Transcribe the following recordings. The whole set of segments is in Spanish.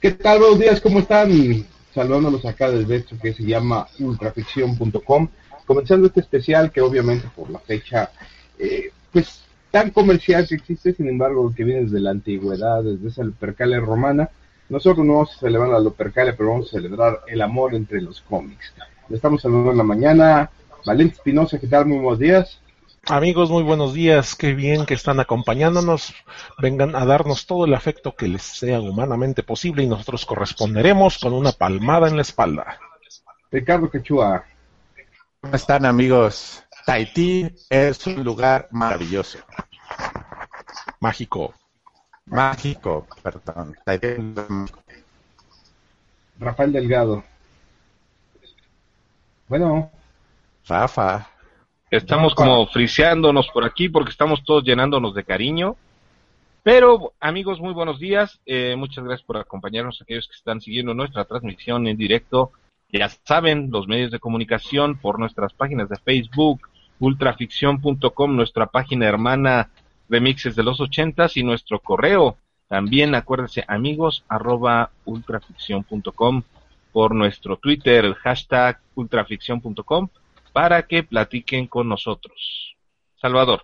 ¿Qué tal? Buenos días, ¿cómo están? Saludándolos acá desde esto que se llama ultraficción.com. Comenzando este especial que obviamente por la fecha, eh, pues tan comercial que existe, sin embargo, que viene desde la antigüedad, desde esa Lupercalia romana. Nosotros no vamos a celebrar la Lupercalia, pero vamos a celebrar el amor entre los cómics. Le estamos saludando en la mañana. Valente Espinosa, ¿qué tal? Muy buenos días. Amigos, muy buenos días. Qué bien que están acompañándonos. Vengan a darnos todo el afecto que les sea humanamente posible y nosotros corresponderemos con una palmada en la espalda. Ricardo Quechua. ¿Cómo están amigos? Tahití es un lugar maravilloso. Mágico. Mágico, perdón. Tahití es un lugar mágico. Rafael Delgado. Bueno, Rafa. Estamos como friseándonos por aquí porque estamos todos llenándonos de cariño. Pero amigos, muy buenos días. Eh, muchas gracias por acompañarnos, aquellos que están siguiendo nuestra transmisión en directo. Ya saben, los medios de comunicación por nuestras páginas de Facebook, ultraficción.com, nuestra página hermana Remixes de los ochentas y nuestro correo. También acuérdense, amigos, arroba ultraficción.com por nuestro Twitter, el hashtag ultraficción.com para que platiquen con nosotros. Salvador.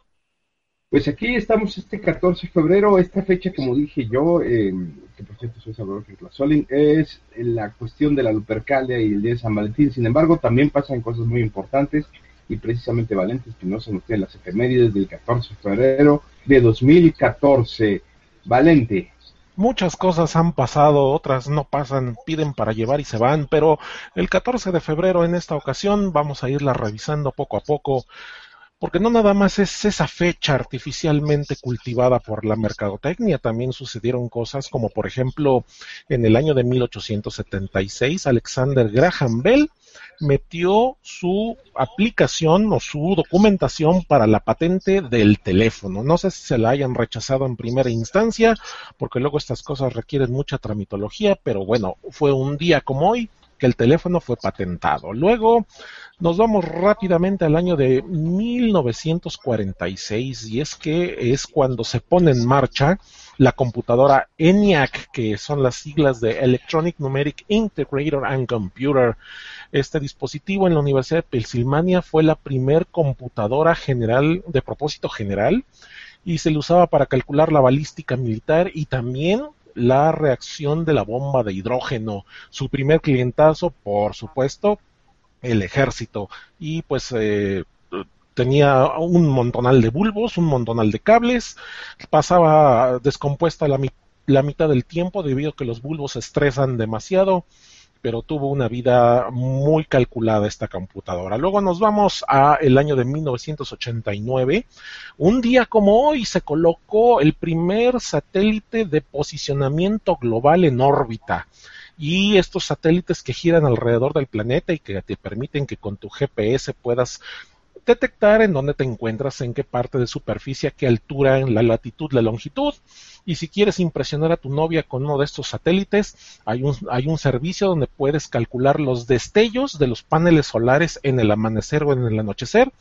pues aquí estamos este 14 de febrero, esta fecha, como dije yo, eh, que por cierto soy Salvador Solin, es la cuestión de la Lupercalia y el día de San Valentín. Sin embargo, también pasan cosas muy importantes y precisamente Valente Espinosa nos tiene las efemérides del 14 de febrero de 2014. Valente, Muchas cosas han pasado, otras no pasan, piden para llevar y se van, pero el 14 de febrero en esta ocasión vamos a irla revisando poco a poco, porque no nada más es esa fecha artificialmente cultivada por la mercadotecnia, también sucedieron cosas como por ejemplo en el año de 1876 Alexander Graham Bell metió su aplicación o su documentación para la patente del teléfono. No sé si se la hayan rechazado en primera instancia, porque luego estas cosas requieren mucha tramitología, pero bueno, fue un día como hoy que el teléfono fue patentado. Luego nos vamos rápidamente al año de 1946 y es que es cuando se pone en marcha la computadora ENIAC, que son las siglas de Electronic Numeric Integrator and Computer. Este dispositivo en la Universidad de Pensilvania fue la primer computadora general de propósito general y se le usaba para calcular la balística militar y también la reacción de la bomba de hidrógeno. Su primer clientazo, por supuesto, el ejército. Y pues eh, tenía un montonal de bulbos, un montonal de cables, pasaba descompuesta la, la mitad del tiempo debido a que los bulbos se estresan demasiado pero tuvo una vida muy calculada esta computadora. Luego nos vamos a el año de 1989. Un día como hoy se colocó el primer satélite de posicionamiento global en órbita. Y estos satélites que giran alrededor del planeta y que te permiten que con tu GPS puedas detectar en dónde te encuentras, en qué parte de superficie, qué altura, en la latitud, la longitud. Y si quieres impresionar a tu novia con uno de estos satélites, hay un, hay un servicio donde puedes calcular los destellos de los paneles solares en el amanecer o en el anochecer.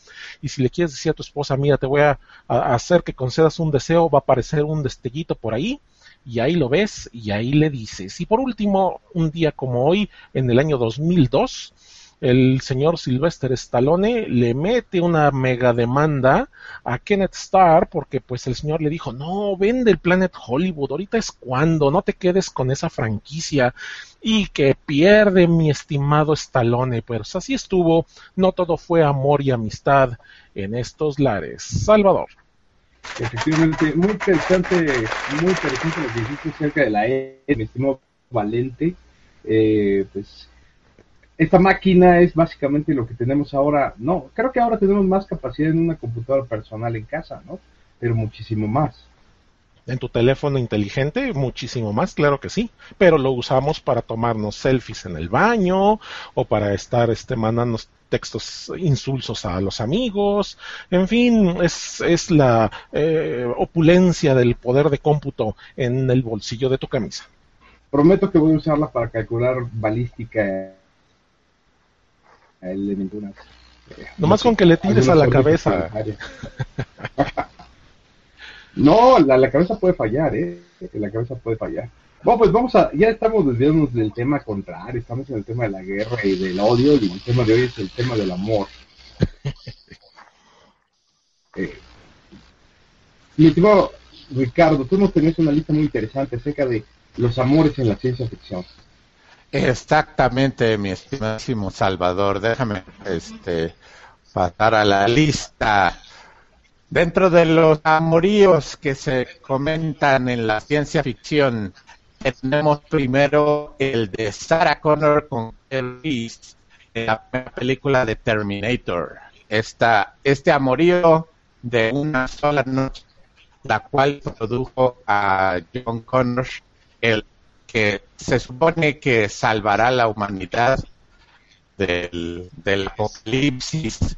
Y si le quieres decir a tu esposa, mira, te voy a, a hacer que concedas un deseo, va a aparecer un destellito por ahí y ahí lo ves y ahí le dices. Y por último, un día como hoy, en el año 2002, el señor Sylvester Stallone le mete una mega demanda a Kenneth Starr porque pues el señor le dijo, no, vende el Planet Hollywood, ahorita es cuando, no te quedes con esa franquicia y que pierde mi estimado Stallone, pues así estuvo, no todo fue amor y amistad en estos lares. Salvador. Efectivamente, muy interesante, muy interesante lo que dijiste acerca de la E, mi estimado Valente. Eh, pues esta máquina es básicamente lo que tenemos ahora. No, creo que ahora tenemos más capacidad en una computadora personal en casa, ¿no? Pero muchísimo más. En tu teléfono inteligente, muchísimo más, claro que sí, pero lo usamos para tomarnos selfies en el baño o para estar este, mandando textos insulsos a los amigos, en fin, es, es la eh, opulencia del poder de cómputo en el bolsillo de tu camisa. Prometo que voy a usarla para calcular balística de ninguna. Eh, Nomás con que le tires a la cabeza. no, la, la, cabeza puede fallar, ¿eh? La cabeza puede fallar. Bueno, pues vamos a, ya estamos desviándonos del tema contrario, estamos en el tema de la guerra y del odio, y el tema de hoy es el tema del amor. Eh, mi estimado Ricardo, tú nos tenías una lista muy interesante acerca de los amores en la ciencia ficción. Exactamente, mi estimadísimo Salvador. Déjame este, pasar a la lista. Dentro de los amoríos que se comentan en la ciencia ficción, tenemos primero el de Sarah Connor con Reese en la película de Terminator. Esta, este amorío de una sola noche, la cual produjo a John Connor, el que se supone que salvará la humanidad del, del apocalipsis.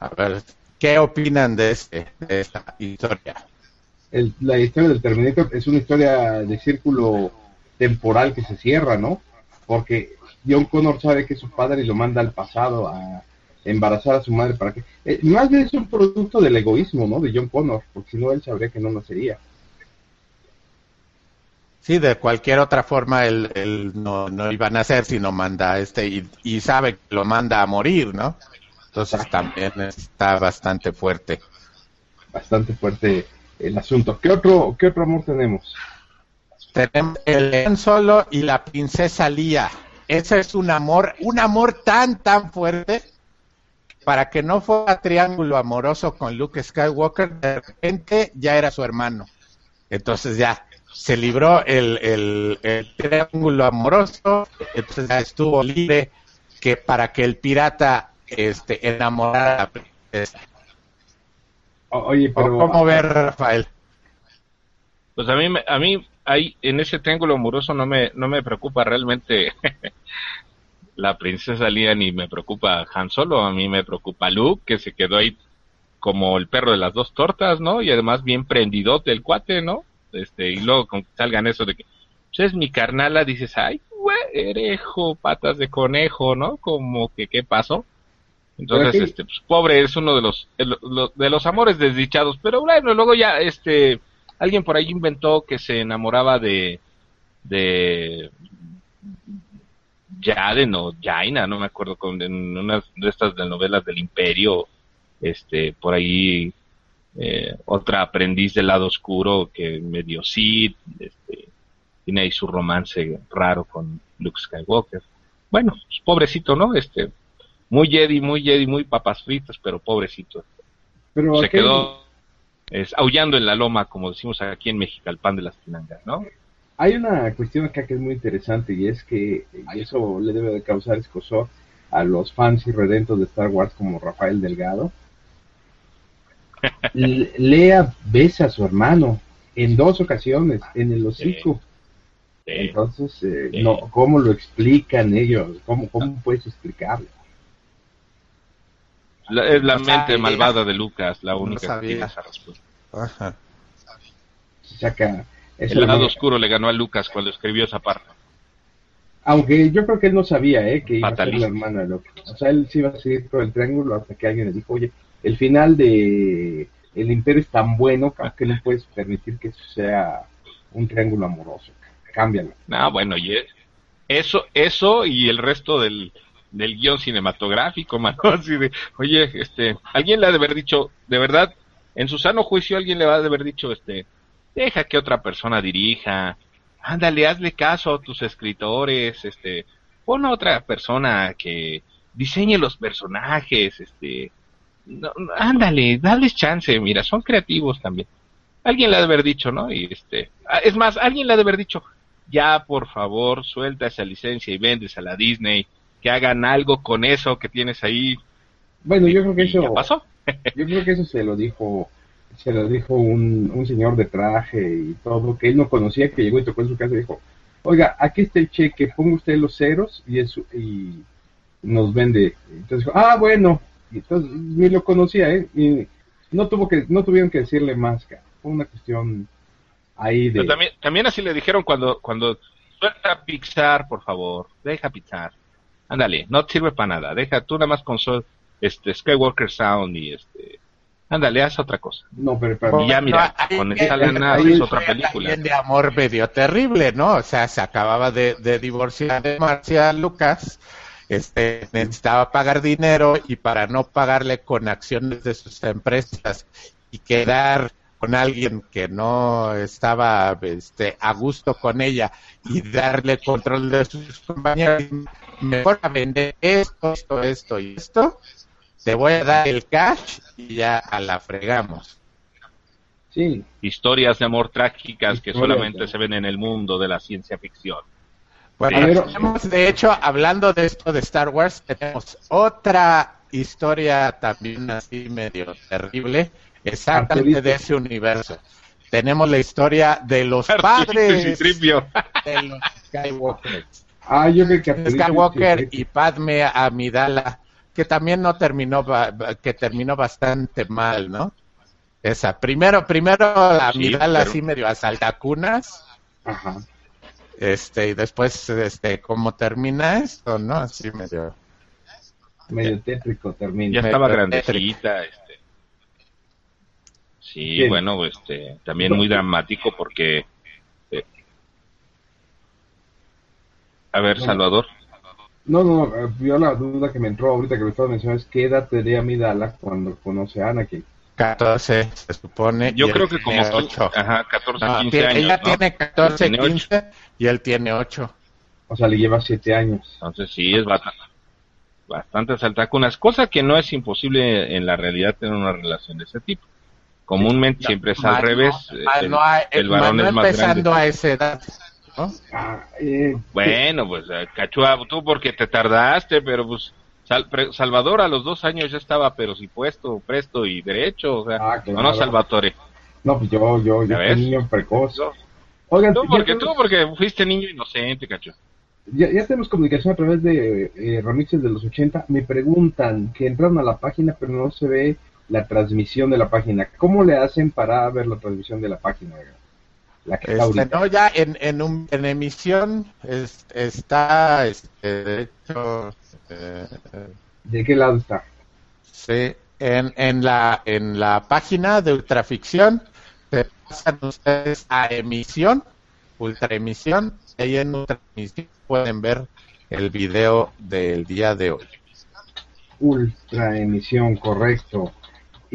A ver, ¿qué opinan de, este, de esta historia? la historia del Terminator es una historia de círculo temporal que se cierra, ¿no? Porque John Connor sabe que es su padre y lo manda al pasado a embarazar a su madre para que... Eh, más bien es un producto del egoísmo, ¿no? De John Connor, porque si no él sabría que no nacería. Sí, de cualquier otra forma él, no, no, iba a nacer si no manda este y, y, sabe que lo manda a morir, ¿no? Entonces también está bastante fuerte. Bastante fuerte el asunto. ¿Qué otro, qué otro amor tenemos? Tenemos el león solo y la princesa Lía. Ese es un amor, un amor tan, tan fuerte para que no fuera triángulo amoroso con Luke Skywalker, de repente ya era su hermano. Entonces ya se libró el, el, triángulo amoroso, entonces ya estuvo libre que para que el pirata este, enamorara a la princesa. Oye, pero... ¿Cómo ver, Rafael? Pues a mí, a mí ahí, en ese triángulo amoroso no me, no me preocupa realmente la princesa Lía ni me preocupa Han Solo, a mí me preocupa Luke, que se quedó ahí como el perro de las dos tortas, ¿no? Y además bien prendidote el cuate, ¿no? Este, y luego con que salgan eso de que, pues es mi carnala, dices, ay, güerejo, patas de conejo, ¿no? Como que, ¿qué pasó? Entonces, este, pues, pobre es uno de los, de los amores desdichados, pero bueno, luego ya, este, alguien por ahí inventó que se enamoraba de, de Yaden o Jaina, no me acuerdo, con, en unas de estas de novelas del Imperio, este, por ahí, eh, otra aprendiz del lado oscuro que medio sí, este, tiene ahí su romance raro con Luke Skywalker. Bueno, pues, pobrecito, ¿no? Este, muy Jedi, muy Jedi, muy papas fritas, pero pobrecito. Pero se quedó es, aullando en la loma, como decimos aquí en México, al pan de las tinangas, ¿no? Hay una cuestión acá que es muy interesante y es que y eso le debe de causar escosor a los fans y redentos de Star Wars como Rafael Delgado. Lea besa a su hermano en dos ocasiones en el hocico. Entonces, eh, no, ¿cómo lo explican ellos? ¿Cómo, cómo puedes explicarlo? es la mente malvada de Lucas, la única que tiene esa respuesta. Ajá. el lado oscuro le ganó a Lucas cuando escribió esa parte. Aunque yo creo que él no sabía ¿eh? que iba a ser la hermana de Lucas. O sea, él sí iba a seguir con el triángulo hasta que alguien le dijo, oye, el final de El Imperio es tan bueno que no puedes permitir que eso sea un triángulo amoroso. Cámbialo. Ah, bueno, y eso, eso y el resto del, del guion cinematográfico, mano. Así de, oye, este, alguien le ha de haber dicho, de verdad, en su sano juicio alguien le va a haber dicho, este, deja que otra persona dirija, ándale, hazle caso a tus escritores, este, pon a otra persona que diseñe los personajes, este, no, ándale, dale chance, mira, son creativos también. Alguien le ha de haber dicho, ¿no? Y este, ah, es más, alguien le ha de haber dicho, ya por favor, suelta esa licencia y vendes a la Disney que hagan algo con eso que tienes ahí. Bueno, yo creo que eso. pasó? yo creo que eso se lo dijo se lo dijo un, un señor de traje y todo, que él no conocía, que llegó y tocó en su casa y dijo, oiga, aquí está el cheque, ponga usted los ceros y eso, y nos vende. Entonces dijo, ah, bueno, entonces ni lo conocía, ¿eh? Y no tuvo que, no tuvieron que decirle más, fue una cuestión ahí de... también, también así le dijeron cuando, cuando suelta Pixar, por favor, deja Pixar. Ándale, no sirve para nada, deja tú nada más con este Skywalker Sound y este Ándale, haz otra cosa. No, pero, y ya mira, con esta lana es otra película. de amor medio terrible, ¿no? O sea, se acababa de, divorciar de Marcia Lucas, este, necesitaba pagar dinero y para no pagarle con acciones de sus empresas y quedar con alguien que no estaba este, a gusto con ella y darle control de sus compañeros, mejor a vender esto, esto, esto y esto, te voy a dar el cash y ya a la fregamos. Sí. Historias de amor trágicas que solamente se ven en el mundo de la ciencia ficción. Bueno, de hecho, hablando de esto de Star Wars, tenemos otra historia también así medio terrible, exactamente de ese universo. Tenemos la historia de los padres de los Skywalker. Ah, yo creo que Skywalker y Padme Amidala que también no terminó, que terminó bastante mal, ¿no? Esa. Primero, primero la sí, así medio a saltacunas. Ajá. Este, y después, este, ¿cómo termina esto, no? Así medio. Medio tétrico termina. Ya estaba grandecita, este. Sí, bueno, este, también muy dramático porque. Eh, a ver, Salvador. No, no, eh, yo la duda que me entró ahorita que me estaba mencionando es qué edad tenía Midala cuando conoce a Anakin. 14, se supone. Yo creo que como 8. Ajá, 14, 15 años. Ella tiene 14, 15 y él tiene 8. O sea, le lleva 7 años. Entonces sí, es bastante, bastante saltacunas. Cosa que no es imposible en la realidad tener una relación de ese tipo. Comúnmente siempre es al revés. el, el, varón es más empezando a esa edad. Ah, eh, bueno, pues eh, Cachua, tú porque te tardaste, pero pues Salvador a los dos años ya estaba, pero si puesto, presto y derecho, o sea, ah, no, no, Salvatore. No, pues yo, yo, yo fui niño precoz. Oigan, tú porque, tú porque fuiste niño inocente, Cachua. Ya, ya tenemos comunicación a través de eh, remixes de los 80. Me preguntan que entraron a la página, pero no se ve la transmisión de la página. ¿Cómo le hacen para ver la transmisión de la página? Este, no, ya en, en, un, en emisión está, este, de hecho... Eh, ¿De qué lado está? Sí, en, en, la, en la página de Ultraficción se pasan ustedes a emisión, Ultraemisión, y ahí en Ultraemisión pueden ver el video del día de hoy. Ultraemisión, correcto.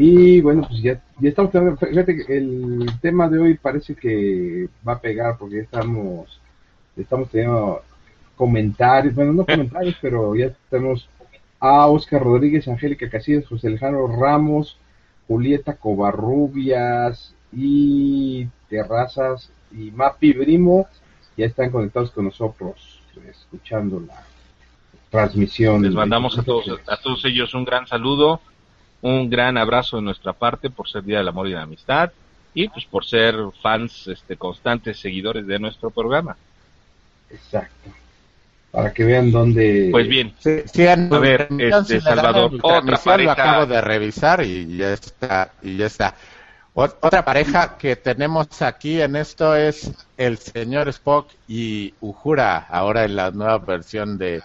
Y bueno, pues ya, ya estamos fíjate que el tema de hoy parece que va a pegar porque ya estamos, estamos teniendo comentarios, bueno, no comentarios, pero ya tenemos a Oscar Rodríguez, Angélica Casillas, José Alejandro Ramos, Julieta Covarrubias y Terrazas y Mapi Brimo ya están conectados con nosotros, escuchando la transmisión. Les mandamos a todos, a todos ellos un gran saludo un gran abrazo de nuestra parte por ser Día del Amor y la Amistad y pues por ser fans este, constantes seguidores de nuestro programa. Exacto. Para que vean dónde... Pues bien. a ver, este, Salvador, otra pareja... Lo acabo de revisar y ya está. Y ya está. Otra pareja que tenemos aquí en esto es el señor Spock y Uhura, ahora en la nueva versión de,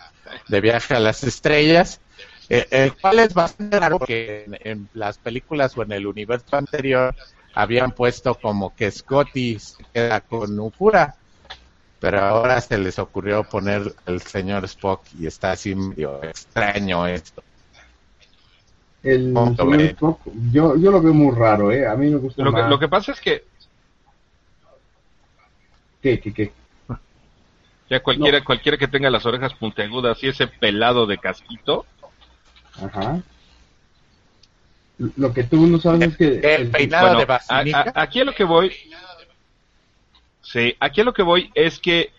de Viaje a las Estrellas. Eh, el cual es bastante raro porque en, las películas o en el universo anterior habían puesto como que Scotty se queda con Uhura, pero ahora se les ocurrió poner el señor Spock y está así medio extraño esto. El señor Spock, yo, yo lo veo muy raro, ¿eh? A mí me gusta lo más. Que, lo que pasa es que... ¿Qué, qué, qué? Ya cualquiera, cualquiera que tenga las orejas puntiagudas y ese pelado de casquito, Ajá. Lo que tú no sabes es que... El peinado de aquí a lo que voy... Sí, aquí a lo que voy es que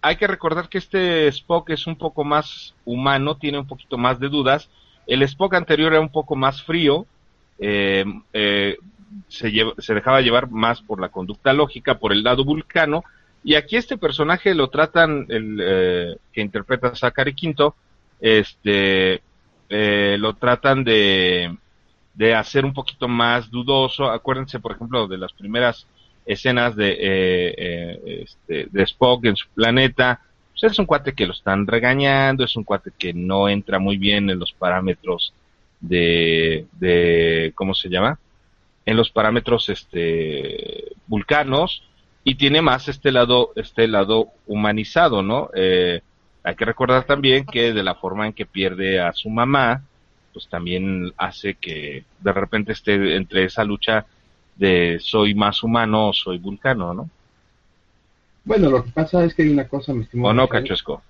hay que recordar que este Spock es un poco más humano, tiene un poquito más de dudas. El Spock anterior era un poco más frío, eh, eh, se, se dejaba llevar más por la conducta lógica, por el lado vulcano, y aquí este personaje lo tratan, el eh, que interpreta Zachary Quinto, este, eh, lo tratan de, de hacer un poquito más dudoso. Acuérdense, por ejemplo, de las primeras escenas de, eh, este, de Spock en su planeta. Pues es un cuate que lo están regañando, es un cuate que no entra muy bien en los parámetros de, de ¿cómo se llama? En los parámetros este, vulcanos y tiene más este lado, este lado humanizado, ¿no? Eh, hay que recordar también que de la forma en que pierde a su mamá, pues también hace que de repente esté entre esa lucha de soy más humano o soy vulcano, ¿no? Bueno, lo que pasa es que hay una cosa, mi estimado. ¿O no, Cachosco?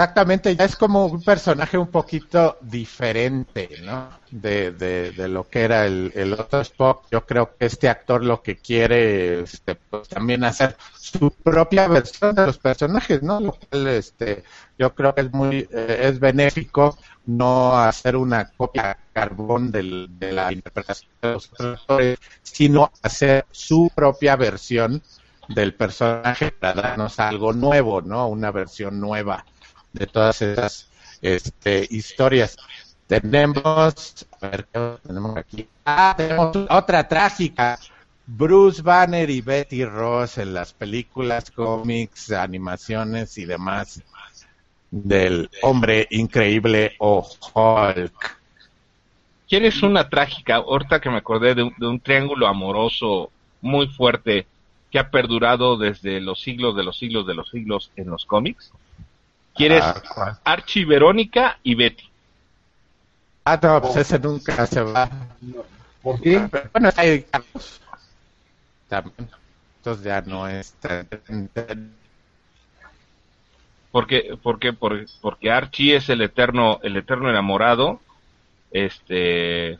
Exactamente, ya es como un personaje un poquito diferente, ¿no? De, lo que era el, el, otro Spock. Yo creo que este actor lo que quiere este, pues, también hacer su propia versión de los personajes, ¿no? Lo cual este, yo creo que es muy eh, es benéfico no hacer una copia carbón de la interpretación de los otros actores, sino hacer su propia versión del personaje para darnos algo nuevo, ¿no? Una versión nueva de todas esas este, historias. Tenemos, a ver, ¿qué tenemos aquí? Ah, tenemos otra trágica. Bruce Banner y Betty Ross en las películas, cómics, animaciones y demás del hombre increíble o Hulk. ¿Quieres una trágica? Ahorita que me acordé de un triángulo amoroso muy fuerte que ha perdurado desde los siglos de los siglos de los siglos en los cómics. ¿Quieres ah, Archie, Verónica y Betty? Ah, no, pues ese nunca se va. ¿Por qué? Bueno, hay Entonces ya no es porque porque porque Archie es el eterno el eterno enamorado este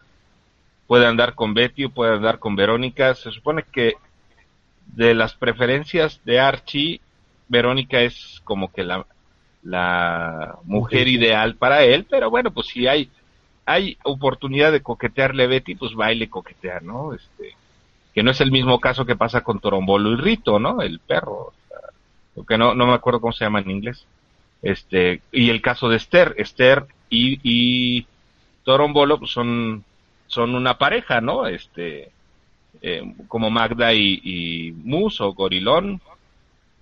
puede andar con Betty o puede andar con Verónica se supone que de las preferencias de Archie Verónica es como que la la mujer ideal para él, pero bueno, pues si hay hay oportunidad de coquetearle a Betty, pues baile coquetear, ¿no? Este, que no es el mismo caso que pasa con Torombolo y Rito, ¿no? El perro, porque no, no me acuerdo cómo se llama en inglés. Este, y el caso de Esther, Esther y, y Torombolo pues son, son una pareja, ¿no? Este, eh, como Magda y, y Mus o Gorilón,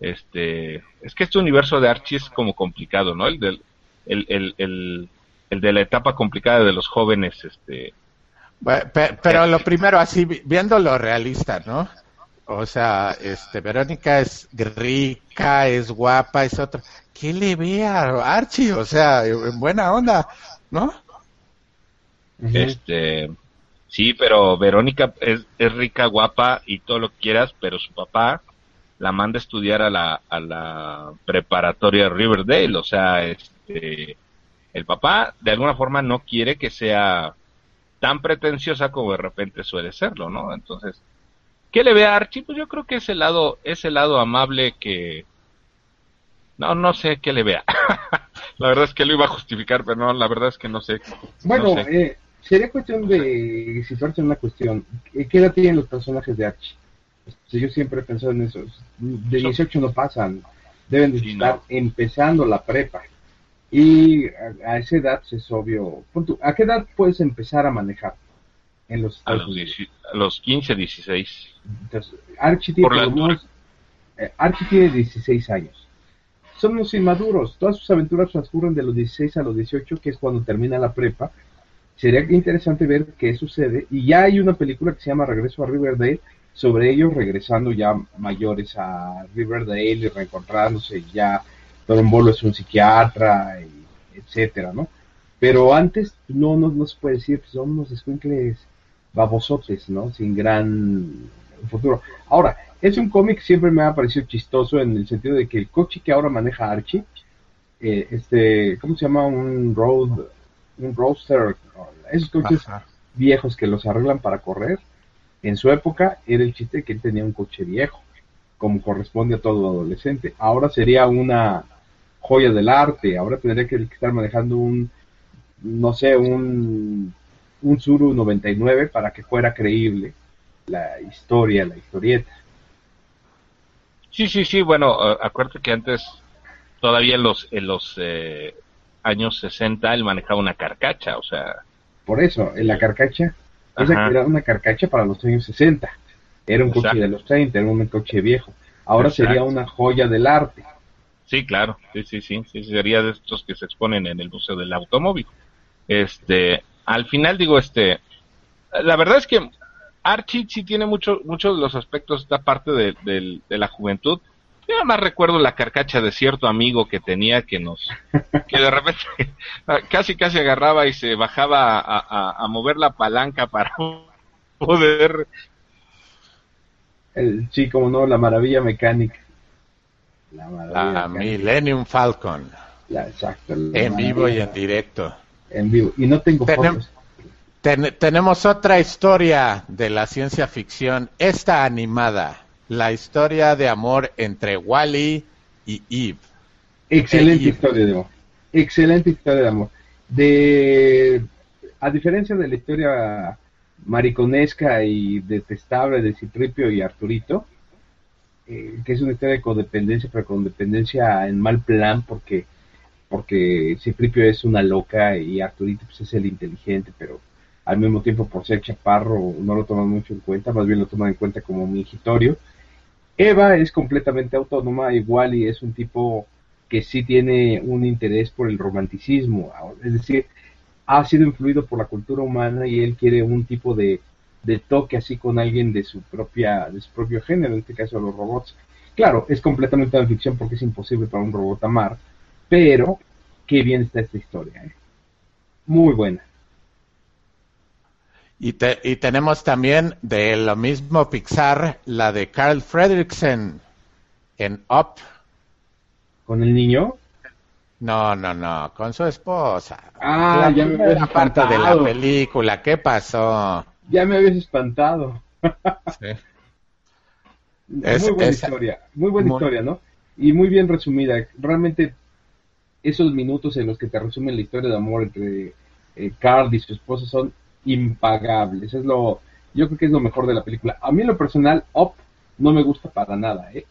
este, es que este universo de Archie es como complicado, ¿no? El del, el, el, el, de la etapa complicada de los jóvenes, este. pero, lo primero, así, viendo lo realista, ¿no? O sea, este, Verónica es rica, es guapa, es otra. ¿Qué le ve a Archie? O sea, en buena onda, ¿no? Este, sí, pero Verónica es, es rica, guapa y todo lo que quieras, pero su papá la manda a estudiar a la, a la preparatoria Riverdale, o sea, este, el papá de alguna forma no quiere que sea tan pretenciosa como de repente suele serlo, ¿no? Entonces, ¿qué le ve a Archie? Pues yo creo que es el lado, ese lado amable que, no, no sé qué le vea. la verdad es que lo iba a justificar, pero no, la verdad es que no sé. Bueno, Eh, sería cuestión de situarse en una cuestión. ¿Qué edad tienen los personajes de Archie? Yo siempre he pensado en eso. De 18 no pasan, deben de estar empezando la prepa. Y a, esa edad es obvio. ¿A qué edad puedes empezar a manejar? En los, a, los 15, 16. Entonces, Archie tiene, eh, Archie tiene 16 años. Son unos inmaduros. Todas sus aventuras transcurren de los 16 a los 18, que es cuando termina la prepa. Sería interesante ver qué sucede. Y ya hay una película que se llama Regreso a Riverdale, sobre ellos regresando ya mayores a Riverdale y reencontrándose, ya Torombolo es un psiquiatra, etcétera, ¿no? Pero antes no, no, no se puede decir, pues son unos escuincles babosotes, ¿no? Sin gran futuro. Ahora, es un cómic que siempre me ha parecido chistoso en el sentido de que el coche que ahora maneja Archie, eh, este, ¿cómo se llama? Un road, un roadster, esos coches viejos que los arreglan para correr, en su época era el chiste que él tenía un coche viejo, como corresponde a todo adolescente. Ahora sería una joya del arte, ahora tendría que estar manejando un, no sé, un un Zuru 99 para que fuera creíble la historia, la historieta. Sí, sí, sí, bueno, acuérdate que antes, todavía en los, en los eh, años 60, él manejaba una carcacha, o sea... Por eso, en la carcacha, o sea, era una carcacha para los años 60. Era un coche de los 30, era un coche viejo. Ahora sería una joya del arte. Sí, claro, sí, sí, sí, sí, sería de estos que se exponen en el Museo del Automóvil. Este, al final digo, este, la verdad es que Archie sí tiene mucho, muchos de los aspectos de esta parte de, de, la juventud. Yo nada más recuerdo la carcacha de cierto amigo que tenía que nos, que de repente casi casi agarraba y se bajaba a, a, mover la palanca para poder. El, sí, como no, la maravilla mecánica. La, Millennium Falcon. exacto. en vivo y en directo. En vivo. Y no tengo fotos. tenemos otra historia de la ciencia ficción, esta animada, la historia de amor entre Wally y Eve. Excelente historia de amor. Excelente historia de amor. De a diferencia de la historia mariconesca y detestable de Citripio y Arturito, eh, que es una historia de codependencia, pero codependencia en mal plan, porque porque Citripio es una loca y Arturito pues, es el inteligente, pero al mismo tiempo por ser chaparro no lo toman mucho en cuenta, más bien lo toman en cuenta como mingitorio. Eva es completamente autónoma, igual y es un tipo que sí tiene un interés por el romanticismo, es decir, ha sido influido por la cultura humana y él quiere un tipo de toque así con alguien de su propia de su propio género, en este caso los robots. Claro, es completamente de ficción porque es imposible para un robot amar, pero qué bien está esta historia, ¿eh? muy buena. Y, y tenemos también de lo mismo Pixar, la de Carl Fredricksen en Up. ¿Con el niño? No, no, no, con su esposa. Ah, ya me parte de la película, ¿qué pasó? Ya me habías espantado. muy buena historia, muy buena historia, ¿no? Y muy bien resumida. Realmente esos minutos en los que te resumen la historia de amor entre eh, Carl y su esposa son impagables. Es lo, yo creo que es lo mejor de la película. A mí en lo personal, Up no me gusta para nada, ¿eh?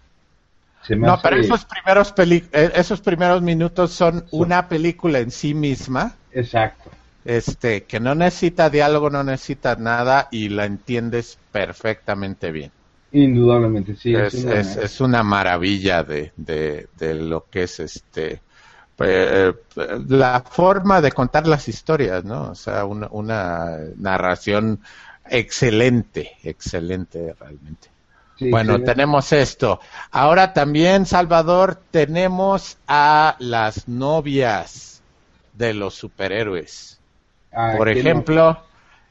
no, pero esos primeros, eh, esos primeros minutos son una película en sí misma. Exacto este, que no necesita diálogo, no necesita nada y la entiendes perfectamente bien. Indudablemente, sí. Es, una... maravilla de, de, lo que es este eh, la forma de contar las historias, ¿no? O sea, una, una narración excelente, excelente realmente. bueno, tenemos esto. Ahora también, Salvador, tenemos a las novias de los superhéroes. Ah, Por ejemplo,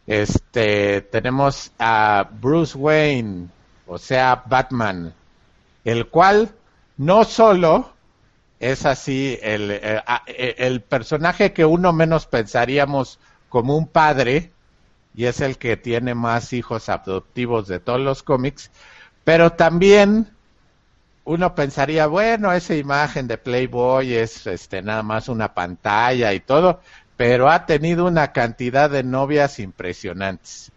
este tenemos a Bruce Wayne, o sea, Batman, el cual no solo es así el, eh, eh, el, personaje que uno menos pensaríamos como un padre, y es el que tiene más hijos adoptivos de todos los cómics, pero también uno pensaría, bueno, esa imagen de Playboy es este nada más una pantalla y todo, pero ha tenido una cantidad de novias impresionantes.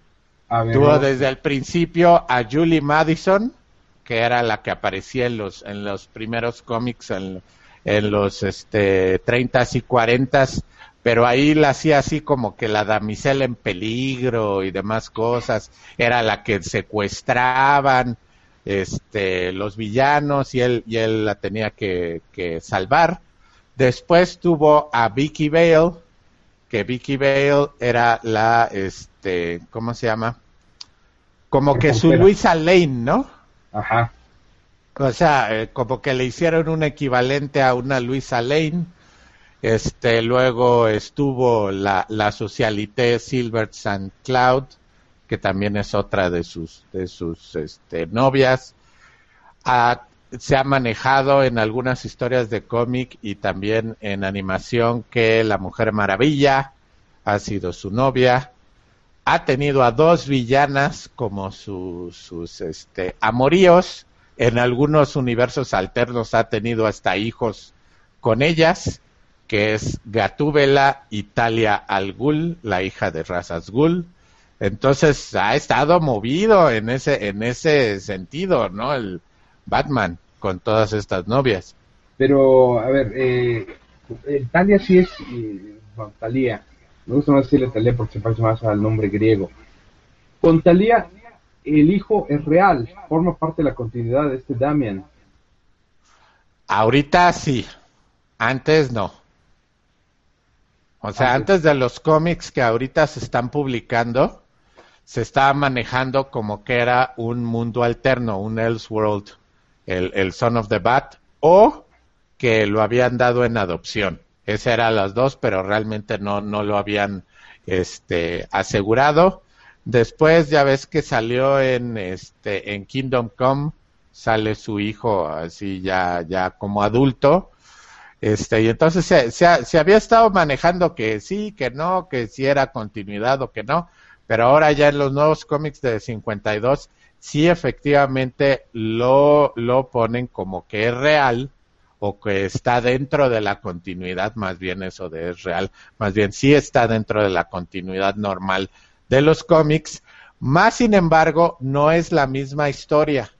Tuvo desde el principio a Julie Madison, que era la que aparecía en los, en los primeros cómics, en, los este, 30s y 40s, pero ahí la hacía así como que la damisela en peligro y demás cosas, era la que secuestraban este, los villanos y él, y él la tenía que, que salvar. Después tuvo a Vicky Vale, que Vicky Vale era la, este, ¿cómo se llama? Como que su Luisa Lane, ¿no? Ajá. O sea, eh, como que le hicieron un equivalente a una Luisa Lane. Este, luego estuvo la, la Socialité Silver St. Cloud, que también es otra de sus, de sus este, novias. A, se ha manejado en algunas historias de cómic y también en animación que la Mujer Maravilla ha sido su novia. Ha tenido a dos villanas como sus este, amoríos. En algunos universos alternos ha tenido hasta hijos con ellas. que es Gatúbela Italia al Ghul, la hija de Razas Ghul. Entonces ha estado movido en ese, en ese sentido, ¿no? El Batman con todas estas novias. Pero, a ver, eh, Talia sí es, eh, Talía, me gusta más decirle Talía porque se parece más al nombre griego. Con Talía, el hijo es real, forma parte de la continuidad de este Damian. Ahorita sí, antes no. O sea, antes de los cómics que ahorita se están publicando, se estaba manejando como que era un mundo alterno, un Elseworld, el, el Son of the Bat, o que lo habían dado en adopción. Esas eran las dos, pero realmente no, no lo habían este, asegurado. Después ya ves que salió en, este, en Kingdom Come, sale su hijo así ya, ya como adulto. Este, y entonces se, se, había estado manejando que sí, que no, que si era continuidad o que no, pero ahora ya en los nuevos cómics de 52 sí efectivamente lo, lo ponen como que es real o que está dentro de la continuidad, más bien eso de es real, más bien sí está dentro de la continuidad normal de los cómics, más sin embargo no es la misma historia.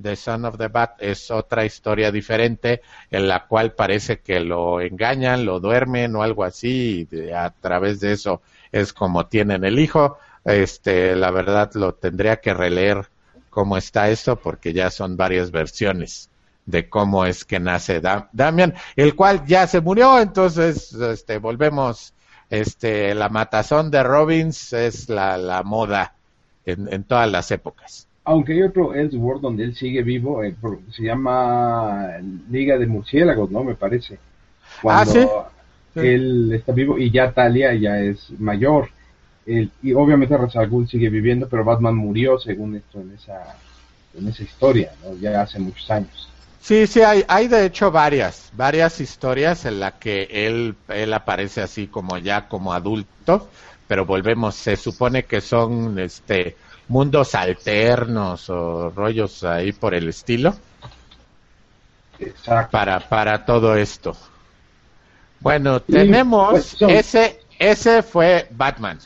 The Son of the Bat es otra historia diferente en la cual parece que lo engañan, lo duermen o algo así y a través de eso es como tienen el hijo. Este, la verdad lo tendría que releer cómo está esto porque ya son varias versiones de cómo es que nace Damian, el cual ya se murió, entonces este volvemos este la matazón de Robbins es la, la moda en, en todas las épocas aunque hay otro Elseworld donde él sigue vivo, eh, se llama Liga de Murciélagos, ¿no? Me parece. Cuando ah, él está vivo y ya Talia ya es mayor. y obviamente Ra's sigue viviendo, pero Batman murió según esto en esa, en esa historia, ¿no? Ya hace muchos años. Sí, sí, hay, hay de hecho varias, varias historias en las que él, él aparece así como ya como adulto, pero volvemos, se supone que son, este, mundos alternos o rollos ahí por el estilo. Para, para todo esto. Bueno, tenemos pues, ese, ese fue Batman.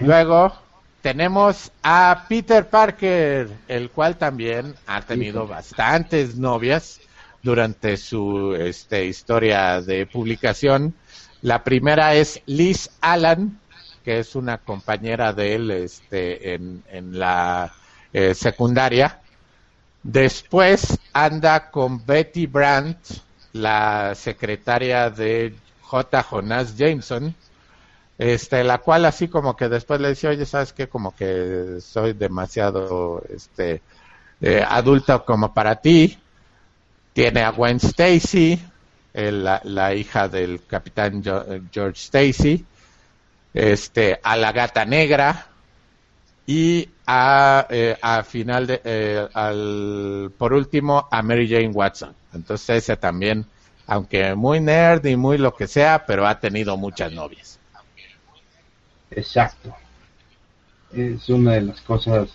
Luego tenemos a Peter Parker, el cual también ha tenido bastantes novias durante su este, historia de publicación. La primera es Liz Allan, que es una compañera de él este, en, en la eh, secundaria. Después anda con Betty Brandt, la secretaria de J. Jonas Jameson, este, la cual así como que después le decía, oye, sabes que como que soy demasiado este, eh, adulto como para ti. Tiene a Gwen Stacy, la, la, hija del capitán George Stacy este, a la gata negra y a, eh, a final de, eh, al, por último a Mary Jane Watson. Entonces ese también, aunque muy nerd y muy lo que sea, pero ha tenido muchas novias. Exacto. Es una de las cosas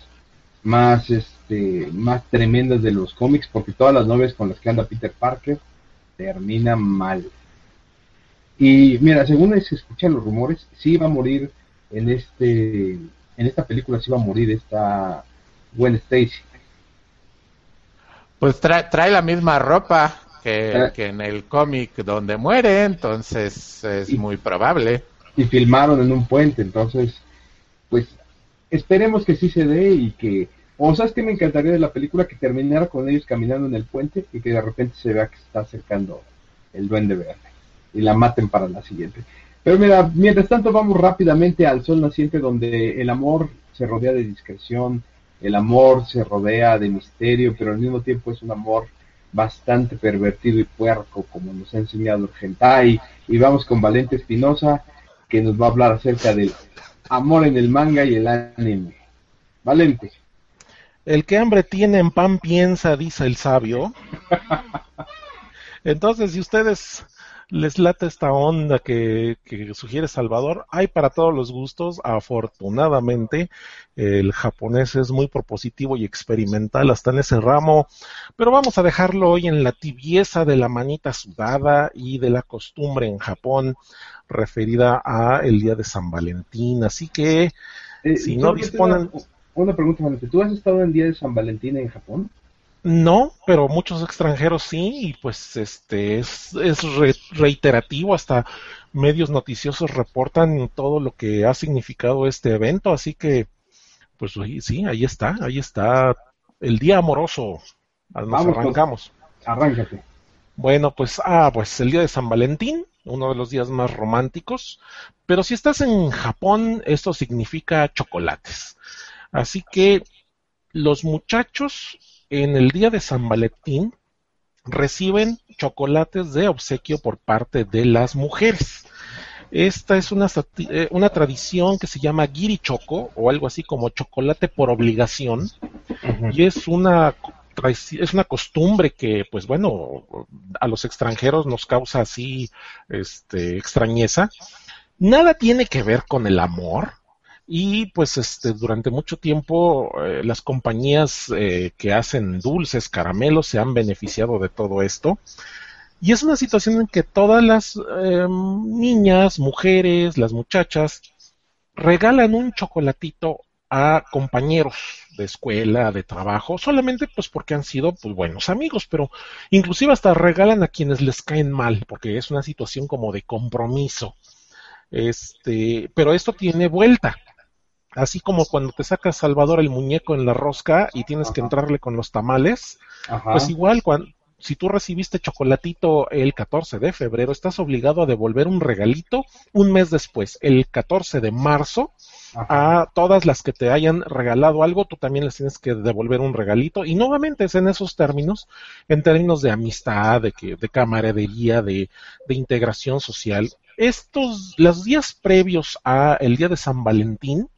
más, este, más tremendas de los cómics, porque todas las novias con las que anda Peter Parker terminan mal. Y mira, según se escuchan los rumores, sí iba a morir en este en esta película sí iba a morir esta Gwen Stacy. Pues trae, trae la misma ropa que, en el cómic donde muere, entonces es muy probable. Y filmaron en un puente, entonces, pues esperemos que sí se dé y que... O sabes que me encantaría de la película que terminara con ellos caminando en el puente y que de repente se vea que se está acercando el duende verde y la maten para la siguiente. Pero mira, mientras tanto vamos rápidamente al sol naciente donde el amor se rodea de discreción, el amor se rodea de misterio, pero al mismo tiempo es un amor bastante pervertido y puerco, como nos ha enseñado el Y vamos con Valente Espinosa, que nos va a hablar acerca del amor en el manga y el anime. Valente. El que hambre tiene en pan piensa, dice el sabio. Entonces, si ustedes les late esta onda que, sugiere Salvador, hay para todos los gustos. Afortunadamente, el japonés es muy propositivo y experimental hasta en ese ramo, pero vamos a dejarlo hoy en la tibieza de la manita sudada y de la costumbre en Japón referida a el día de San Valentín. Así que, eh, si no disponen... Una, pregunta, ¿tú has estado en el día de San Valentín en Japón? No, pero muchos extranjeros sí, y pues este es, es reiterativo, hasta medios noticiosos reportan todo lo que ha significado este evento, así que pues sí, ahí está, ahí está el día amoroso. Nos Vamos, arrancamos. arráncate. Bueno, pues ah, pues el día de San Valentín, uno de los días más románticos, pero si estás en Japón, esto significa chocolates. Así que los muchachos en el día de San Valentín reciben chocolates de obsequio por parte de las mujeres. Esta es una, eh, una tradición que se llama choco o algo así como chocolate por obligación y es una es una costumbre que pues bueno a los extranjeros nos causa así este extrañeza nada tiene que ver con el amor y pues este, durante mucho tiempo eh, las compañías eh, que hacen dulces, caramelos, se han beneficiado de todo esto. Y es una situación en que todas las em, niñas, mujeres, las muchachas, regalan un chocolatito a compañeros de escuela, de trabajo, solamente pues porque han sido pues buenos amigos, pero inclusive hasta regalan a quienes les caen mal, porque es una situación como de compromiso. Este, pero esto tiene vuelta así como cuando te sacas Salvador el muñeco en la rosca y tienes que entrarle con los tamales, pues igual cuando si tú recibiste chocolatito el 14 de febrero, estás obligado a devolver un regalito un mes después, el 14 de marzo, a todas las que te hayan regalado algo, tú también les tienes que devolver un regalito. Y nuevamente es en esos términos, en términos de amistad, de, que, de camaradería, de, de integración social. Estos, los días previos a el día de San Valentín,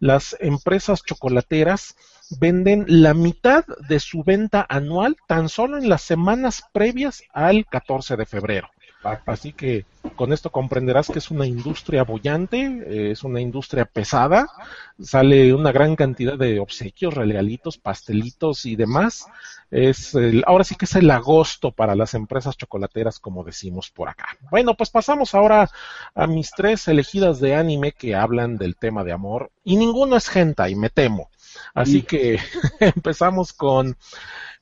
las empresas chocolateras venden la mitad de su venta anual tan solo en las semanas previas al 14 de febrero. Así que con esto comprenderás que es una industria bollante, es una industria pesada, sale una gran cantidad de obsequios, regalitos, pastelitos y demás. Es ahora sí que es el agosto para las empresas chocolateras, como decimos por acá. Bueno, pues pasamos ahora a mis tres elegidas de anime que hablan del tema de amor y ninguno es y me temo. Así que empezamos con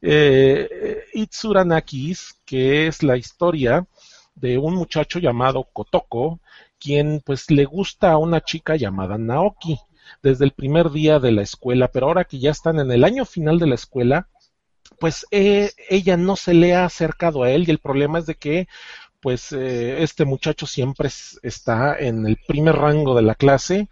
eh, Itsuranakis, que es la historia de un muchacho llamado Kotoko, quien pues le gusta a una chica llamada Naoki desde el primer día de la escuela, pero ahora que ya están en el año final de la escuela, pues eh, ella no se le ha acercado a él y el problema es de que pues eh, este muchacho siempre está en el primer rango de la clase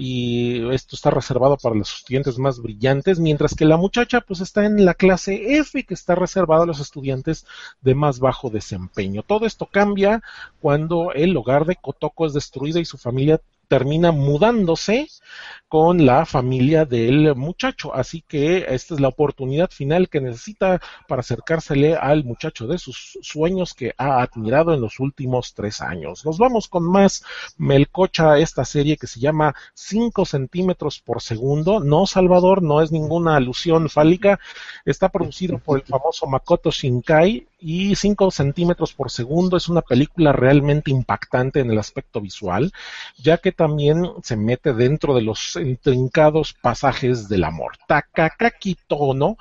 y esto está reservado para los estudiantes más brillantes, mientras que la muchacha pues está en la clase F que está reservado a los estudiantes de más bajo desempeño. Todo esto cambia cuando el hogar de Kotoko es destruido y su familia termina mudándose con la familia del muchacho. Así que esta es la oportunidad final que necesita para acercársele al muchacho de sus sueños que ha admirado en los últimos tres años. Nos vamos con más melcocha esta serie que se llama 5 centímetros por segundo. No, Salvador, no es ninguna alusión fálica. Está producido por el famoso Makoto Shinkai y 5 centímetros por segundo es una película realmente impactante en el aspecto visual, ya que también se mete dentro de los intrincados pasajes del amor. Takakaki Tono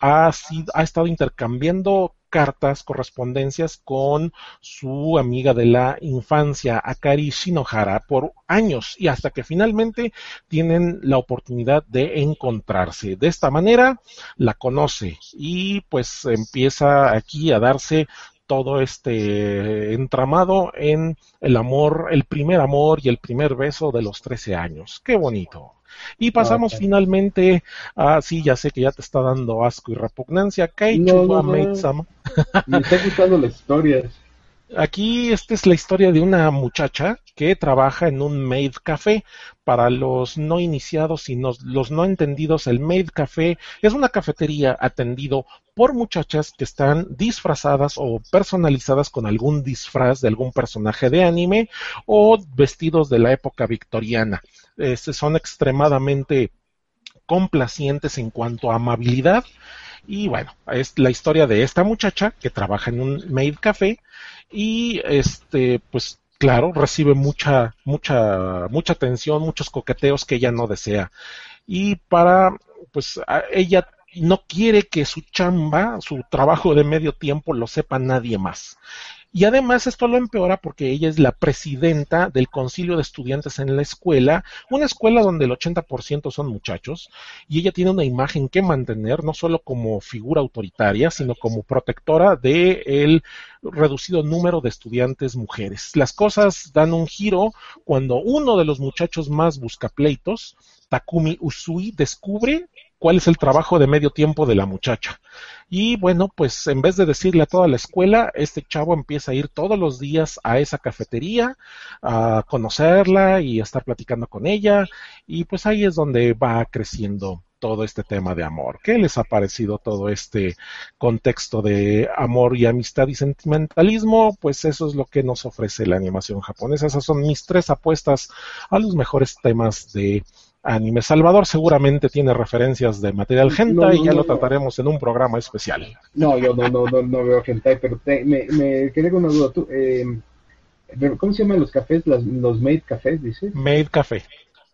ha, ha estado intercambiando cartas, correspondencias con su amiga de la infancia, Akari Shinohara, por años y hasta que finalmente tienen la oportunidad de encontrarse. De esta manera la conoce y pues empieza aquí a darse todo este entramado en el amor, el primer amor y el primer beso de los 13 años. Qué bonito. Y pasamos finalmente a, sí, ya sé que ya te está dando asco y repugnancia, Kaichu no, Me está gustando las historias. Aquí esta es la historia de una muchacha que trabaja en un maid café. Para los no iniciados y los no entendidos, el maid café es una cafetería atendido por muchachas que están disfrazadas o personalizadas con algún disfraz de algún personaje de anime o vestidos de la época victoriana. Este, son extremadamente complacientes en cuanto a amabilidad. Y bueno, es la historia de esta muchacha que trabaja en un maid café y este, pues claro, recibe mucha, mucha, mucha atención, muchos coqueteos que ella no desea. Y para, pues, ella no quiere que su chamba, su trabajo de medio tiempo lo sepa nadie más. Y además esto lo empeora porque ella es la presidenta del concilio de estudiantes en la escuela, una escuela donde el 80% son muchachos, y ella tiene una imagen que mantener, no solo como figura autoritaria, sino como protectora del el reducido número de estudiantes mujeres. Las cosas dan un giro cuando uno de los muchachos más buscapleitos, Takumi Usui, descubre cuál es el trabajo de medio tiempo de la muchacha. Y bueno, pues en vez de decirle a toda la escuela, este chavo empieza a ir todos los días a esa cafetería, a conocerla y a estar platicando con ella. Y pues ahí es donde va creciendo todo este tema de amor. ¿Qué les ha parecido todo este contexto de amor y amistad y sentimentalismo? Pues eso es lo que nos ofrece la animación japonesa. Esas son mis tres apuestas a los mejores temas de anime. Salvador seguramente tiene referencias de material hentai y ya lo trataremos en un programa especial. No, yo no, no, no, veo hentai, pero me, me quedé con una duda. ¿Tú, eh, ¿Cómo se llaman los cafés? Los, los Made Cafés, dice. Made Café.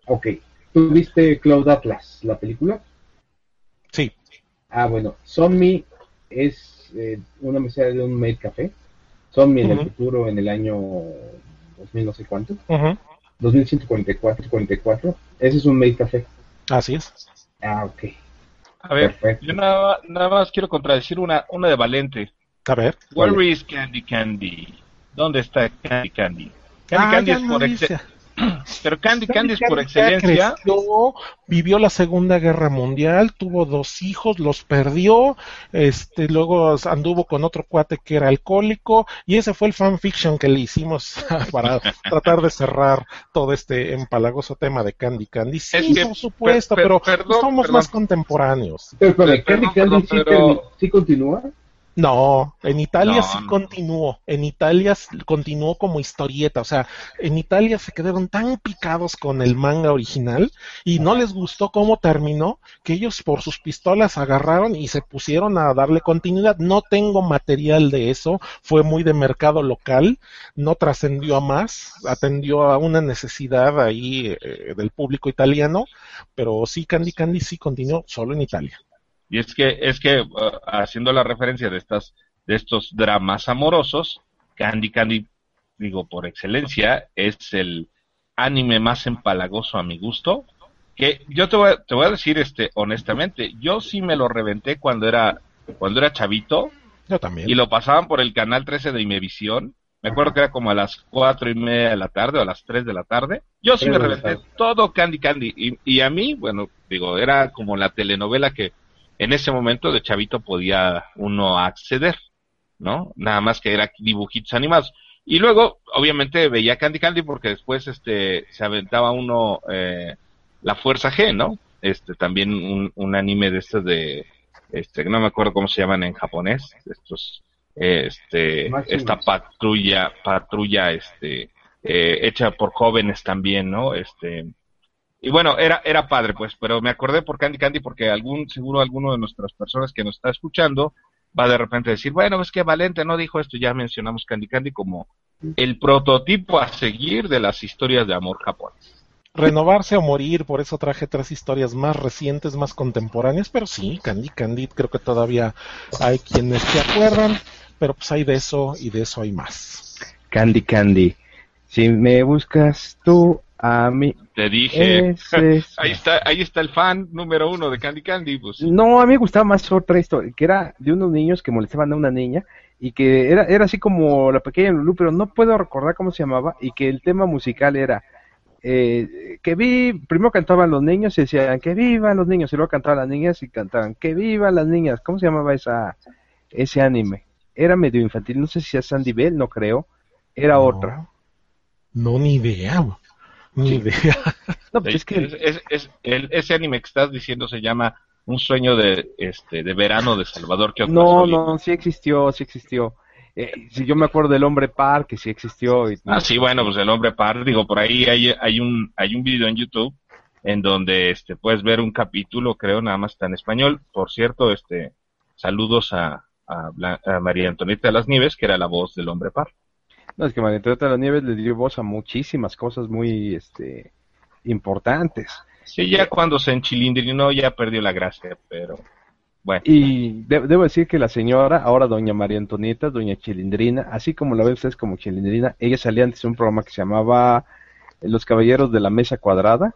Ok. ¿Tú viste Cloud Atlas, la película? Sí. Ah, bueno. Sonmi es eh, una mesera de un Made Café. Sonmi en el futuro, en el año 2000 no sé cuánto. 2144, 44. Ese es un Made Café. Así es. Ah, ok. A ver, yo nada, nada, más quiero contradecir una, una de Valente. A ver. Where is Candy Candy? ¿Dónde está Candy Candy? Candy ah, Candy es por excelencia. Pero Candy Candy es por excelencia. vivió la Segunda Guerra Mundial, tuvo dos hijos, los perdió, este, luego anduvo con otro cuate que era alcohólico, y ese fue el fanfiction que le hicimos para tratar de cerrar todo este empalagoso tema de Candy Candy. Sí, por supuesto, pero somos más contemporáneos. Pero, Candy Candy sí continúa. No, en Italia sí continuó. En Italia continuó como historieta. O sea, en Italia se quedaron tan picados con el manga original y no les gustó cómo terminó que ellos por sus pistolas agarraron y se pusieron a darle continuidad. No tengo material de eso. Fue muy de mercado local. No trascendió a más. Atendió a una necesidad ahí eh, del público italiano. Pero sí, Candy Candy sí continuó solo en Italia. Y es que, es que uh, haciendo la referencia de estas, de estos dramas amorosos, Candy Candy, digo, por excelencia, es el anime más empalagoso a mi gusto. Que yo te voy, a, te voy a decir, este, honestamente, yo sí me lo reventé cuando era, cuando era chavito. Yo también. Y lo pasaban por el canal 13 de Imevisión. Me acuerdo que era como a las cuatro y media de la tarde o a las tres de la tarde. Yo sí me reventé todo Candy Candy. Y, y a mí, bueno, digo, era como la telenovela que en ese momento de chavito podía uno acceder, ¿no? Nada más que era dibujitos animados. Y luego, obviamente, veía Candy Candy porque después este se aventaba uno eh, La Fuerza G, ¿no? Este también un, un anime de estos de este no me acuerdo cómo se llaman en japonés, estos este esta patrulla patrulla este eh, hecha por jóvenes también, ¿no? Este y bueno, era, era padre, pues, pero me acordé por Candy Candy porque algún, seguro alguno de nuestras personas que nos está escuchando va de repente a decir, bueno, es que Valente no dijo esto, ya mencionamos Candy Candy como el prototipo a seguir de las historias de amor japonés. Renovarse o morir, por eso traje tres historias más recientes, más contemporáneas, pero sí, Candy Candy, creo que todavía hay quienes se acuerdan, pero pues hay de eso y de eso hay más. Candy Candy, si me buscas tú a mí. Te dije. ahí está, ahí está el fan número uno de Candy Candy. Pues. No, a mí me gustaba más otra historia, que era de unos niños que molestaban a una niña y que era, era así como la pequeña Lulu, pero no puedo recordar cómo se llamaba y que el tema musical era eh, que vi, primero cantaban los niños y decían que vivan los niños y luego cantaban las niñas y cantaban que vivan las niñas. ¿Cómo se llamaba esa ese anime? Era medio infantil, no sé si es Sandy Bell, no creo. Era otra No, ni idea. No, pues es que ese anime que estás diciendo se llama Un sueño de este de verano de Salvador que No, no, sí existió, sí existió. Eh, si yo me acuerdo del hombre par que sí existió. Y, ah, sí, bueno, pues el hombre par, digo, por ahí hay, hay un hay un video en YouTube en donde este puedes ver un capítulo, creo, nada más está en español. Por cierto, este saludos a, a, María Antonieta de las Nieves, que era la voz del hombre par. No, es que María Antonieta de las Nieves le dio voz a muchísimas cosas muy este importantes. Sí, ya cuando se enchilindrinó ya perdió la gracia, pero bueno. Y debo decir que la señora, ahora doña María Antonieta, doña Chilindrina, así como la ven ustedes como Chilindrina, ella salía antes de un programa que se llamaba Los Caballeros de la Mesa Cuadrada,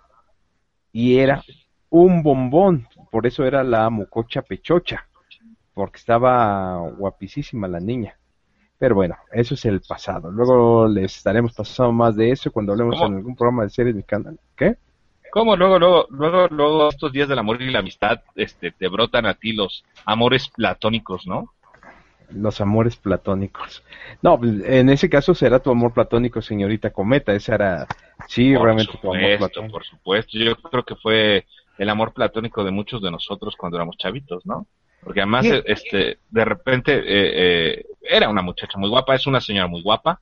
y era un bombón, por eso era la mococha pechocha, porque estaba guapísima la niña. Pero bueno, eso es el pasado. Luego les estaremos pasando más de eso cuando hablemos en algún programa de series de canal. ¿Qué? ¿Cómo luego, luego, luego, luego estos días del amor y la amistad, este, te brotan a ti los amores platónicos, ¿no? Los amores platónicos. No, pues, en ese caso será tu amor platónico, señorita Cometa. Ese era, sí, realmente tu amor platónico. Por supuesto, yo creo que fue el amor platónico de muchos de nosotros cuando éramos chavitos, ¿no? Porque además, este, de repente, eh, eh, era una muchacha muy guapa, es una señora muy guapa,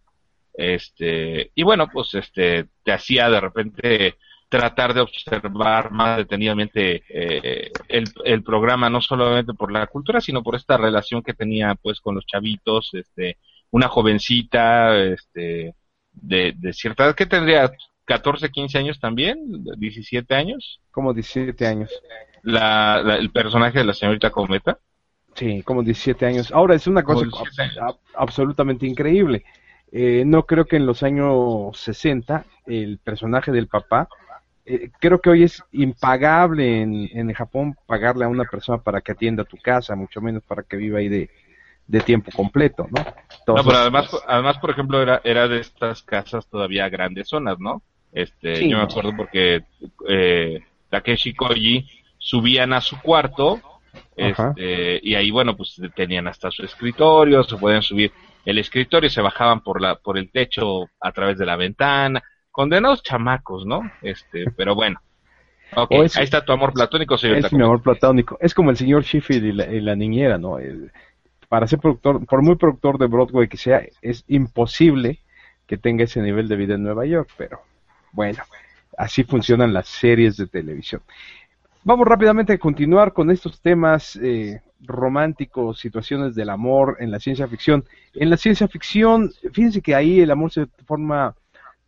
este, y bueno, pues, este, te hacía de repente tratar de observar más detenidamente eh, el, el, programa, no solamente por la cultura, sino por esta relación que tenía pues con los chavitos, este, una jovencita, este, de, de cierta edad, que tendría 14, 15 años también, 17 años. Como 17 años. La, el personaje de la señorita Cometa. Sí, como 17 años. Ahora es una cosa absolutamente increíble. Eh, no creo que en los años 60 el personaje del papá eh, creo que hoy es impagable en, en Japón pagarle a una persona para que atienda tu casa, mucho menos para que viva ahí de, de tiempo completo, ¿no? no, pero además, además, por ejemplo, era, era de estas casas todavía grandes zonas, ¿no? Este, yo me acuerdo porque eh, Takeshi Koji subían a su cuarto, este, y ahí, bueno, pues tenían hasta su escritorio, se podían subir el escritorio, se bajaban por la, por el techo a través de la ventana, condenados chamacos, ¿no? Este, pero bueno. Okay, ahí está tu amor platónico, señor. Es mi amor platónico. Es como el señor Sheffield y la, niñera, ¿no? para ser productor, por muy productor de Broadway que sea, es imposible que tenga ese nivel de vida en Nueva York, pero bueno, así funcionan las series de televisión. Vamos rápidamente a continuar con estos temas eh, románticos, situaciones del amor en la ciencia ficción. En la ciencia ficción, fíjense que ahí el amor se forma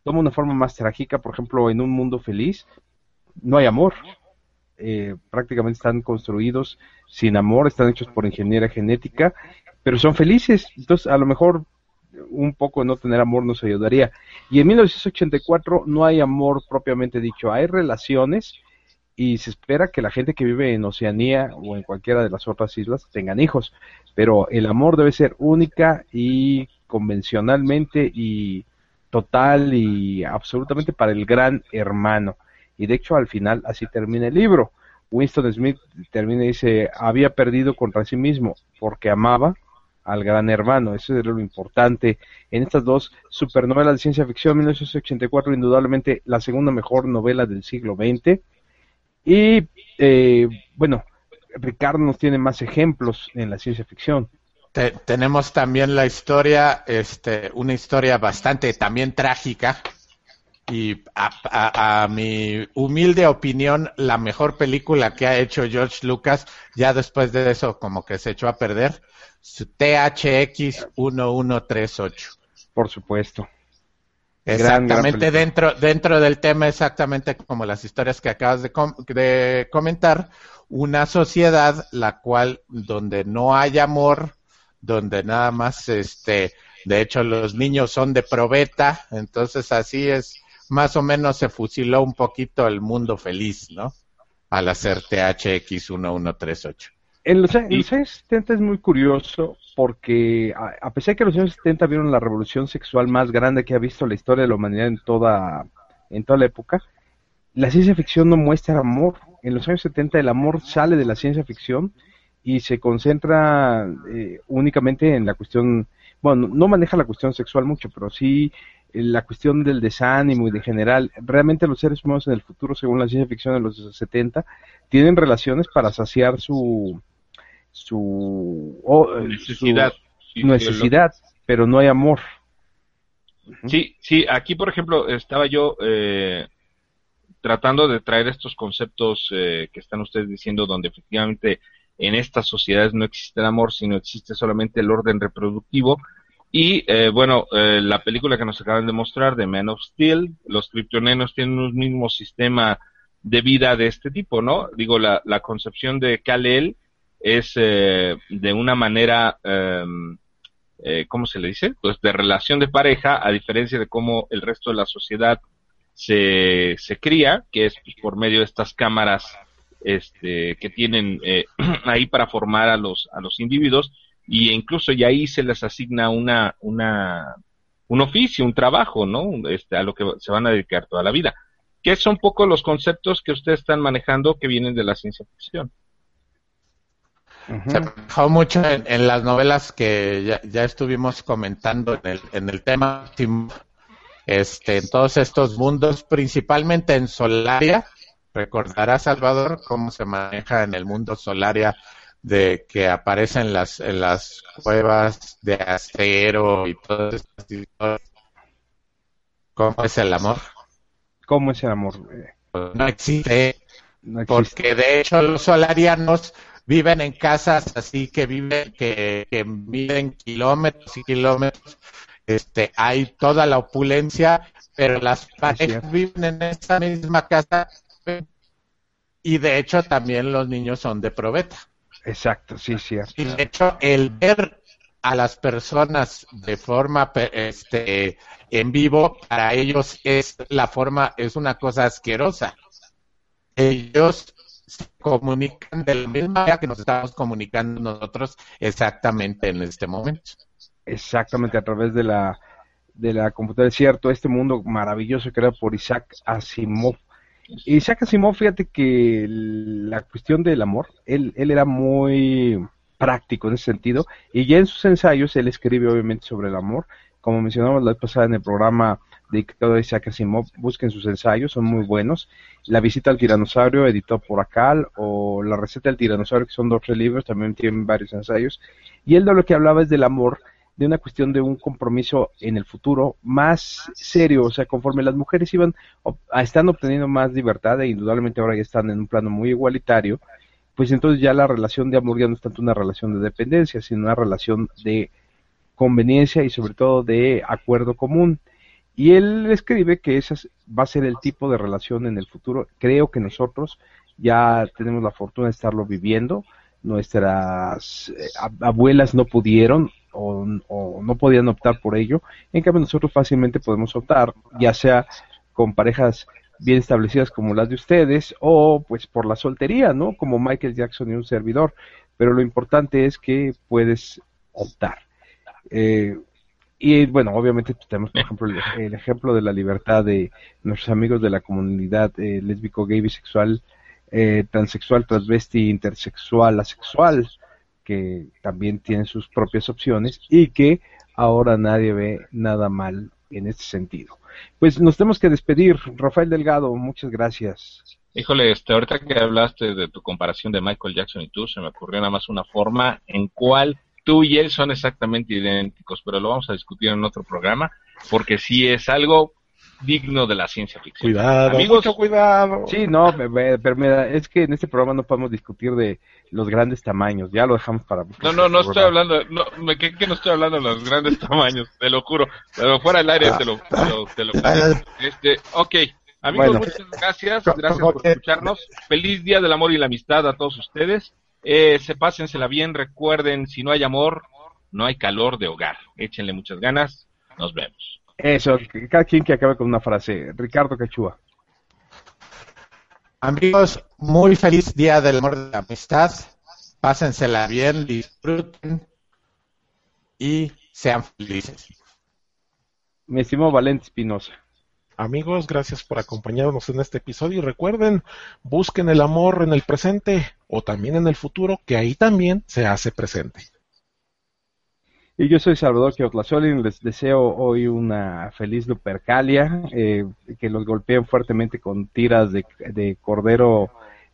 toma una forma más trágica, por ejemplo, en un mundo feliz no hay amor, eh, prácticamente están construidos sin amor, están hechos por ingeniería genética, pero son felices, entonces a lo mejor un poco no tener amor nos ayudaría. Y en 1984 no hay amor propiamente dicho, hay relaciones y se espera que la gente que vive en Oceanía o en cualquiera de las otras islas tengan hijos, pero el amor debe ser única y convencionalmente y total y absolutamente para el gran hermano. Y de hecho al final así termina el libro. Winston Smith termina y dice, había perdido contra sí mismo porque amaba al gran hermano. Eso es lo importante. En estas dos supernovelas de ciencia ficción, 1984, indudablemente la segunda mejor novela del siglo XX. Y eh, bueno, Ricardo nos tiene más ejemplos en la ciencia ficción tenemos también la historia, este, una historia bastante también trágica y a, mi humilde opinión, la mejor película que ha hecho George Lucas, ya después de eso como que se echó a perder, THX 1138. Por supuesto. Exactamente dentro dentro del tema exactamente como las historias que acabas de, de comentar, una sociedad la cual donde no hay amor, donde nada más, este, de hecho los niños son de probeta, entonces así es, más o menos se fusiló un poquito el mundo feliz, ¿no? Al hacer THX 1138. En los, años 70 es muy curioso porque a, pesar de que los años 70 vieron la revolución sexual más grande que ha visto la historia de la humanidad en toda, en toda la época, la ciencia ficción no muestra amor. En los años 70 el amor sale de la ciencia ficción y se concentra eh, únicamente en la cuestión, bueno, no maneja la cuestión sexual mucho, pero sí la cuestión del desánimo y de general, realmente los seres humanos en el futuro, según la ciencia ficción de los 70, tienen relaciones para saciar su su, necesidad, necesidad pero no hay amor. Sí, sí, aquí por ejemplo estaba yo eh, tratando de traer estos conceptos eh, que están ustedes diciendo, donde efectivamente en estas sociedades no existe el amor, sino existe solamente el orden reproductivo. Y eh, bueno, eh, la película que nos acaban de mostrar de Man of Steel, los criptonenos tienen un mismo sistema de vida de este tipo, ¿no? Digo, la, la concepción de Kal-El es de una manera, em, ¿cómo se le dice? Pues de relación de pareja, a diferencia de cómo el resto de la sociedad se, se cría, que es pues, por medio de estas cámaras este, que tienen eh, ahí para formar a los, a los individuos, y incluso ya ahí se les asigna una, una, un oficio, un trabajo, ¿no? Este, a lo que se van a dedicar toda la vida. ¿Qué son un poco los conceptos que ustedes están manejando que vienen de la ciencia ficción? Se ha trabajado mucho en, las novelas que ya, ya, estuvimos comentando en el, en el tema este, en todos estos mundos, principalmente en Solaria. Recordará, Salvador, cómo se maneja en el mundo Solaria de que aparecen las, en las cuevas de acero y todo esto. ¿Cómo es el amor? ¿Cómo es el amor? Pues no existe, porque de hecho los solarianos viven en casas así que viven, que, que miden kilómetros y kilómetros este, hay toda la opulencia, pero las parejas viven en esa misma casa y de hecho también los niños son de probeta. Exacto, sí, cierto. Y de hecho el ver a las personas de forma este en vivo para ellos es la forma es una cosa asquerosa. Ellos se comunican de la misma manera que nos estamos comunicando nosotros exactamente en este momento exactamente a través de la de la computadora. Es cierto, este mundo maravilloso creado por Isaac Asimov. Isaac Asimov, fíjate que la cuestión del amor, él, él era muy práctico en ese sentido, y ya en sus ensayos él escribe obviamente sobre el amor, como mencionamos la vez pasada en el programa dedicado a Isaac Asimov, busquen sus ensayos, son muy buenos. La visita al tiranosaurio, editado por Acal, o La receta del tiranosaurio, que son dos libros, también tienen varios ensayos. Y él de lo que hablaba es del amor de una cuestión de un compromiso en el futuro más serio, o sea, conforme las mujeres iban están obteniendo más libertad e indudablemente ahora ya están en un plano muy igualitario, pues entonces ya la relación de amor ya no es tanto una relación de dependencia, sino una relación de conveniencia y sobre todo de acuerdo común. Y él escribe que esa va a ser el tipo de relación en el futuro. Creo que nosotros ya tenemos la fortuna de estarlo viviendo. Nuestras eh, abuelas no pudieron, o, no podían optar por ello. En cambio, nosotros fácilmente podemos optar, ya sea con parejas bien establecidas como las de ustedes o pues por la soltería, ¿no? Como Michael Jackson y un servidor. Pero lo importante es que puedes optar. Eh, y bueno, obviamente tenemos, por ejemplo, el, ejemplo de la libertad de nuestros amigos de la comunidad eh, lésbico, gay, bisexual, eh, transexual, transvesti, intersexual, asexual, que también tienen sus propias opciones y que ahora nadie ve nada mal en este sentido. Pues nos tenemos que despedir. Rafael Delgado, muchas gracias. Híjole, este, ahorita que hablaste de tu comparación de Michael Jackson y tú, se me ocurrió nada más una forma en cual tú y él son exactamente idénticos, pero lo vamos a discutir en otro programa, porque sí es algo digno de la ciencia ficción. Cuidado, mucho cuidado. Sí, no, pero mira, es que en este programa no podemos discutir de los grandes tamaños, ya lo dejamos para... No, no, no estoy hablando, no, me que, que no estoy hablando de los grandes tamaños, te lo juro, pero fuera del aire te lo, te lo, Este, ok, amigos, muchas gracias, gracias por escucharnos, feliz Día del Amor y la Amistad a todos ustedes, eh, se pásensela bien, recuerden, si no hay amor, no hay calor de hogar, échenle muchas ganas, nos vemos. Eso, cada quien que acabe con una frase. Ricardo Cachúa. Amigos, muy feliz día del amor de la amistad. Pásensela bien, disfruten y sean felices. Mi estimado Valente Espinosa. Amigos, gracias por acompañarnos en este episodio y recuerden, busquen el amor en el presente o también en el futuro, que ahí también se hace presente. Y yo soy Salvador Kiotlazolin, les deseo hoy una feliz Lupercalia, eh, que los golpeen fuertemente con tiras de, de cordero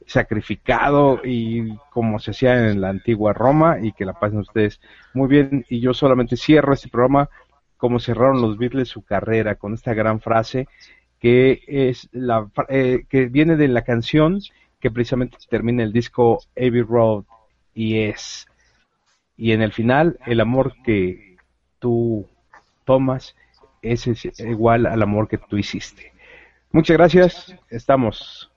sacrificado y como se hacía en la antigua Roma y que la pasen ustedes muy bien. Y yo solamente cierro este programa como cerraron los Beatles su carrera con esta gran frase que es la eh, que viene de la canción que precisamente termina el disco Abbey Road y es y en el final el amor que tú tomas es igual al amor que tú hiciste. Muchas gracias, estamos